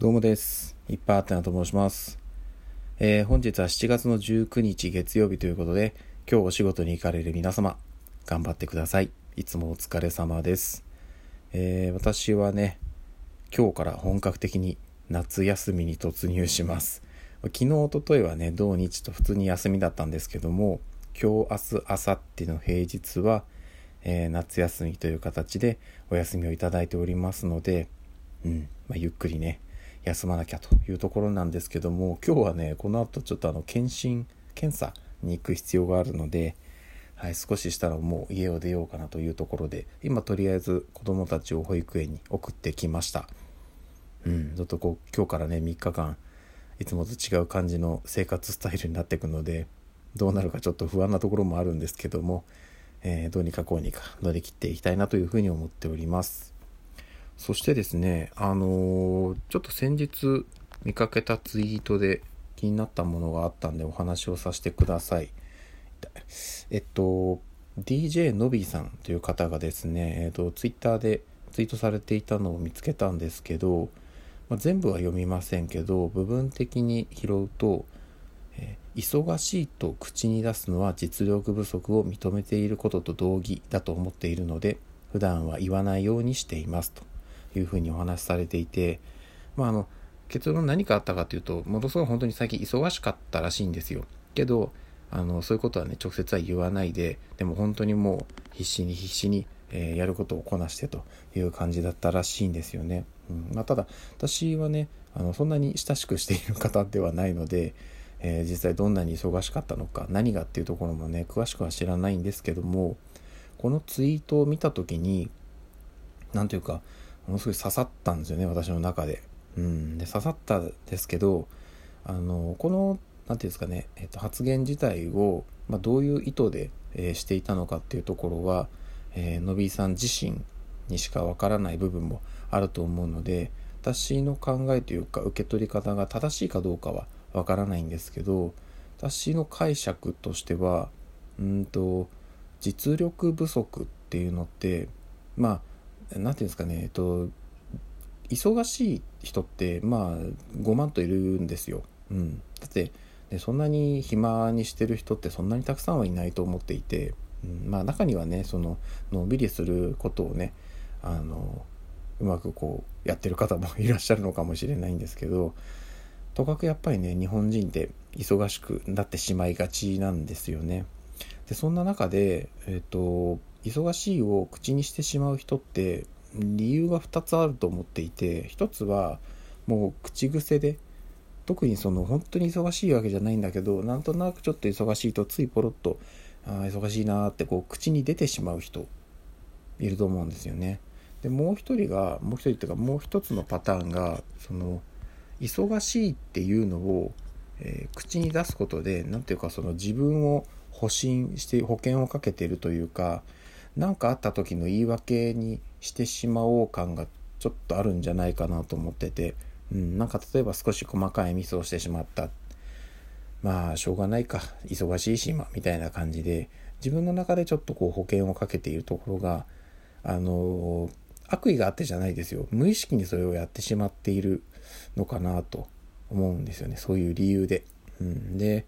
どうもです。いっぱいあってなと申します。えー本日は7月の19日月曜日ということで、今日お仕事に行かれる皆様、頑張ってください。いつもお疲れ様です。えー私はね、今日から本格的に夏休みに突入します。昨日、一昨日はね、土日と普通に休みだったんですけども、今日、明日、明後日の平日は、えー夏休みという形でお休みをいただいておりますので、うん、まあ、ゆっくりね、休まなきゃというところなんですけども、今日はね、この後ちょっとあの、検診、検査に行く必要があるので、はい、少ししたらもう家を出ようかなというところで、今とりあえず子供たちを保育園に送ってきました。うん、ちょっとこう、今日からね、3日間、いつもと違う感じの生活スタイルになっていくので、どうなるかちょっと不安なところもあるんですけども、えーどうにかこうにか乗り切っていきたいなというふうに思っております。そしてですね、あのーちょっと先日見かけたツイートで気になったものがあったんでお話をさせてください。えっと、DJ のびさんという方がですね、えっと、ツイッターでツイートされていたのを見つけたんですけど、まあ、全部は読みませんけど、部分的に拾うと、え忙しいと口に出すのは実力不足を認めていることと同義だと思っているので普段は言わないようにしていますというふうにお話しされていてまああの結論何かあったかというとものすごい本当に最近忙しかったらしいんですよ。けどあのそういうことはね直接は言わないででも本当にもう必死に必死に、えーやることをこなしてという感じだったらしいんですよね、うん。まあ、ただ私はねあのそんなに親しくしている方ではないのでえー実際どんなに忙しかったのか何がっていうところもね詳しくは知らないんですけどもこのツイートを見た時に何というかものすごい刺さったんですよね私の中で。うん、で刺さったですけどあのこの何ていうんですかね、えっと発言自体を、まあ、どういう意図で、えーしていたのかっていうところは、えーのびーさん自身にしかわからない部分もあると思うので私の考えというか受け取り方が正しいかどうかはわからないんですけど私の解釈としてはうんと実力不足っていうのってまあ何ていうんですかねえっと忙しい人ってまあ5万といるんですよ。うん、だってでそんなに暇にしてる人ってそんなにたくさんはいないと思っていて、うん、まあ中にはねそののんびりすることをねあのうまくこうやってる方もいらっしゃるのかもしれないんですけどとかくやっぱりね日本人って忙しくなってしまいがちなんですよね。でそんな中で、えっと忙しいを口にしてしまう人って理由が2つあると思っていて1つはもう口癖で特にその本当に忙しいわけじゃないんだけどなんとなくちょっと忙しいとついポロッとあー忙しいなってこう口に出てしまう人いると思うんですよね。でもう一人がもう一人っていうかもう一つのパターンがその忙しいっていうのを、えー口に出すことで何ていうかその自分を保身して保険をかけてるというか何かあった時の言い訳にしてしまおう感がちょっとあるんじゃないかなと思ってて、うん、なんか例えば少し細かいミスをしてしまった。まあしょうがないか。忙しいし今みたいな感じで自分の中でちょっとこう保険をかけているところがあの悪意があってじゃないですよ。無意識にそれをやってしまっているのかなと思うんですよね。そういう理由で。うん、で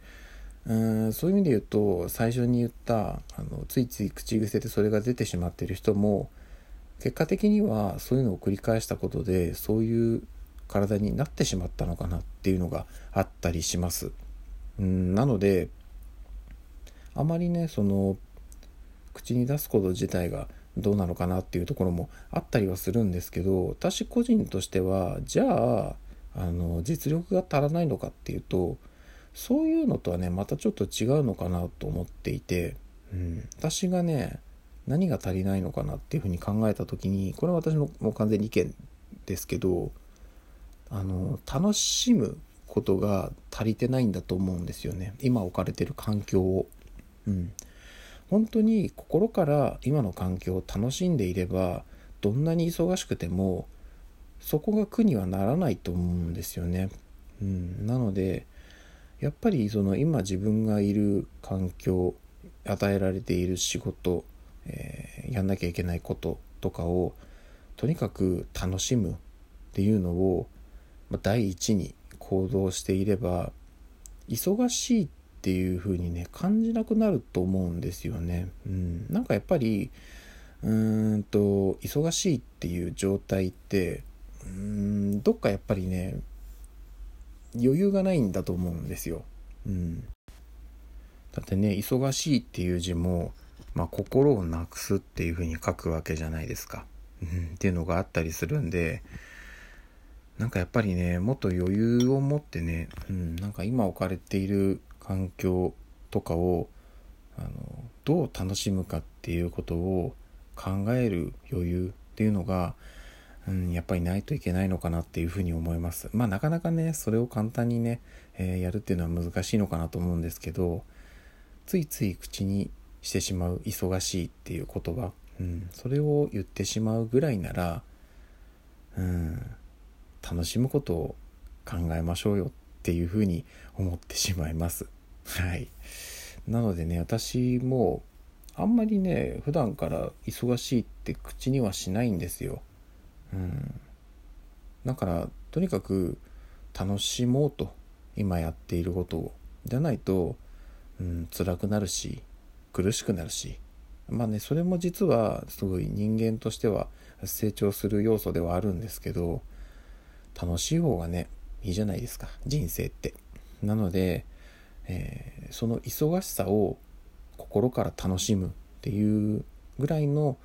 うんそういう意味で言うと最初に言ったあのついつい口癖でそれが出てしまってる人も結果的にはそういうのを繰り返したことでそういう体になってしまったのかなっていうのがあったりします。うんなのであまりねその口に出すこと自体がどうなのかなっていうところもあったりはするんですけど私個人としてはじゃああの実力が足らないのかっていうとそういうのとはねまたちょっと違うのかなと思っていて、うん、私がね何が足りないのかなっていうふうに考えた時にこれは私のもう完全に意見ですけどあの楽しむことが足りてないんだと思うんですよね今置かれてる環境を。うん、本当に心から今の環境を楽しんでいればどんなに忙しくてもそこが苦にはならないと思うんですよね。うん、なのでやっぱりその今自分がいる環境与えられている仕事、えーやんなきゃいけないこととかをとにかく楽しむっていうのをま、第一に行動していれば忙しいっていう風にね感じなくなると思うんですよね。うん、なんかやっぱりうーんと忙しいっていう状態ってうーんどっかやっぱりね余裕がないんだと思うんですよ。うん、だってね忙しいっていう字も、まあ、心をなくすっていう風に書くわけじゃないですか。うん、っていうのがあったりするんでなんかやっぱりねもっと余裕を持ってね、うん、なんか今置かれている環境とかをあのどう楽しむかっていうことを考える余裕っていうのが、うん、やっぱりないといけないのかなっていうふうに思います。まあなかなかねそれを簡単にね、えー、やるっていうのは難しいのかなと思うんですけどついつい口にしてしまう忙しいっていう言葉、うん、それを言ってしまうぐらいなら、うん、楽しむことを考えましょうよっていうふうに思ってしまいます。はい。なのでね、私もあんまりね、普段から忙しいって口にはしないんですよ。うん。だから、とにかく楽しもうと、今やっていることを。じゃないと、うん、辛くなるし、苦しくなるし。まあね、それも実はすごい人間としては成長する要素ではあるんですけど、楽しい方がね、いいじゃないですか、人生って。なので、えー、その忙しさを心から楽しむっていうぐらいの、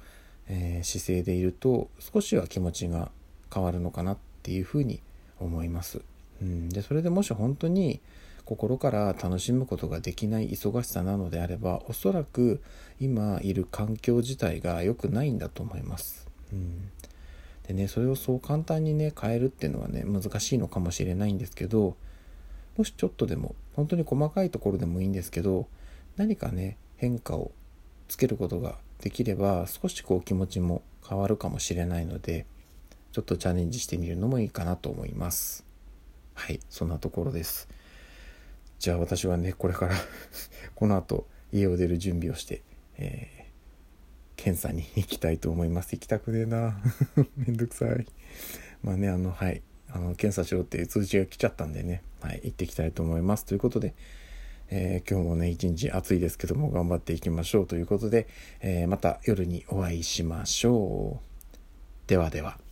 えー、姿勢でいると少しは気持ちが変わるのかなっていうふうに思います。うん、でそれでもし本当に心から楽しむことができない忙しさなのであればおそらく今いる環境自体が良くないんだと思います。うん、でねそれをそう簡単にね変えるっていうのはね難しいのかもしれないんですけどもしちょっとでも本当に細かいところでもいいんですけど何かね変化をつけることができれば少しこう気持ちも変わるかもしれないのでちょっとチャレンジしてみるのもいいかなと思います。はいそんなところです。じゃあ私はねこれから この後家を出る準備をして、えー、検査に行きたいと思います。行きたくねえな。めんどくさい。まあねあのはい。あの検査しろって通知が来ちゃったんでね、はい、行ってきたいと思います。ということで、えー、今日もね、一日暑いですけども頑張っていきましょうということで、えー、また夜にお会いしましょう。ではでは。